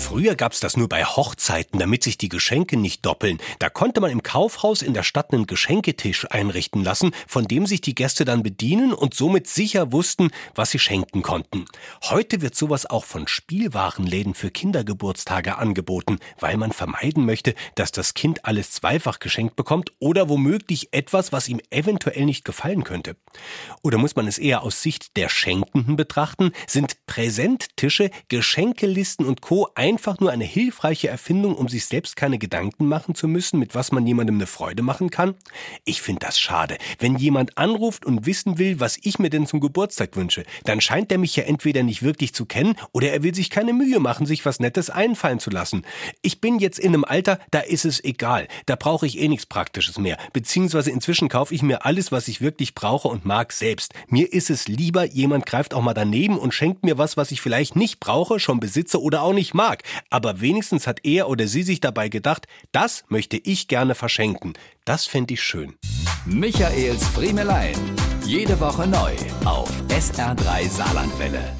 Früher gab's das nur bei Hochzeiten, damit sich die Geschenke nicht doppeln. Da konnte man im Kaufhaus in der Stadt einen Geschenketisch einrichten lassen, von dem sich die Gäste dann bedienen und somit sicher wussten, was sie schenken konnten. Heute wird sowas auch von Spielwarenläden für Kindergeburtstage angeboten, weil man vermeiden möchte, dass das Kind alles zweifach geschenkt bekommt oder womöglich etwas, was ihm eventuell nicht gefallen könnte. Oder muss man es eher aus Sicht der Schenkenden betrachten? Sind Präsenttische, Geschenkelisten und Co einfach nur eine hilfreiche Erfindung, um sich selbst keine Gedanken machen zu müssen, mit was man jemandem eine Freude machen kann? Ich finde das schade. Wenn jemand anruft und wissen will, was ich mir denn zum Geburtstag wünsche, dann scheint er mich ja entweder nicht wirklich zu kennen oder er will sich keine Mühe machen, sich was Nettes einfallen zu lassen. Ich bin jetzt in einem Alter, da ist es egal. Da brauche ich eh nichts Praktisches mehr. Beziehungsweise inzwischen kaufe ich mir alles, was ich wirklich brauche und mag selbst. Mir ist es lieber, jemand greift auch mal daneben und schenkt mir was, was ich vielleicht nicht brauche, schon besitze oder auch nicht mag. Aber wenigstens hat er oder sie sich dabei gedacht, das möchte ich gerne verschenken. Das fände ich schön. Michaels Friemelein. Jede Woche neu auf SR3 Saarlandwelle.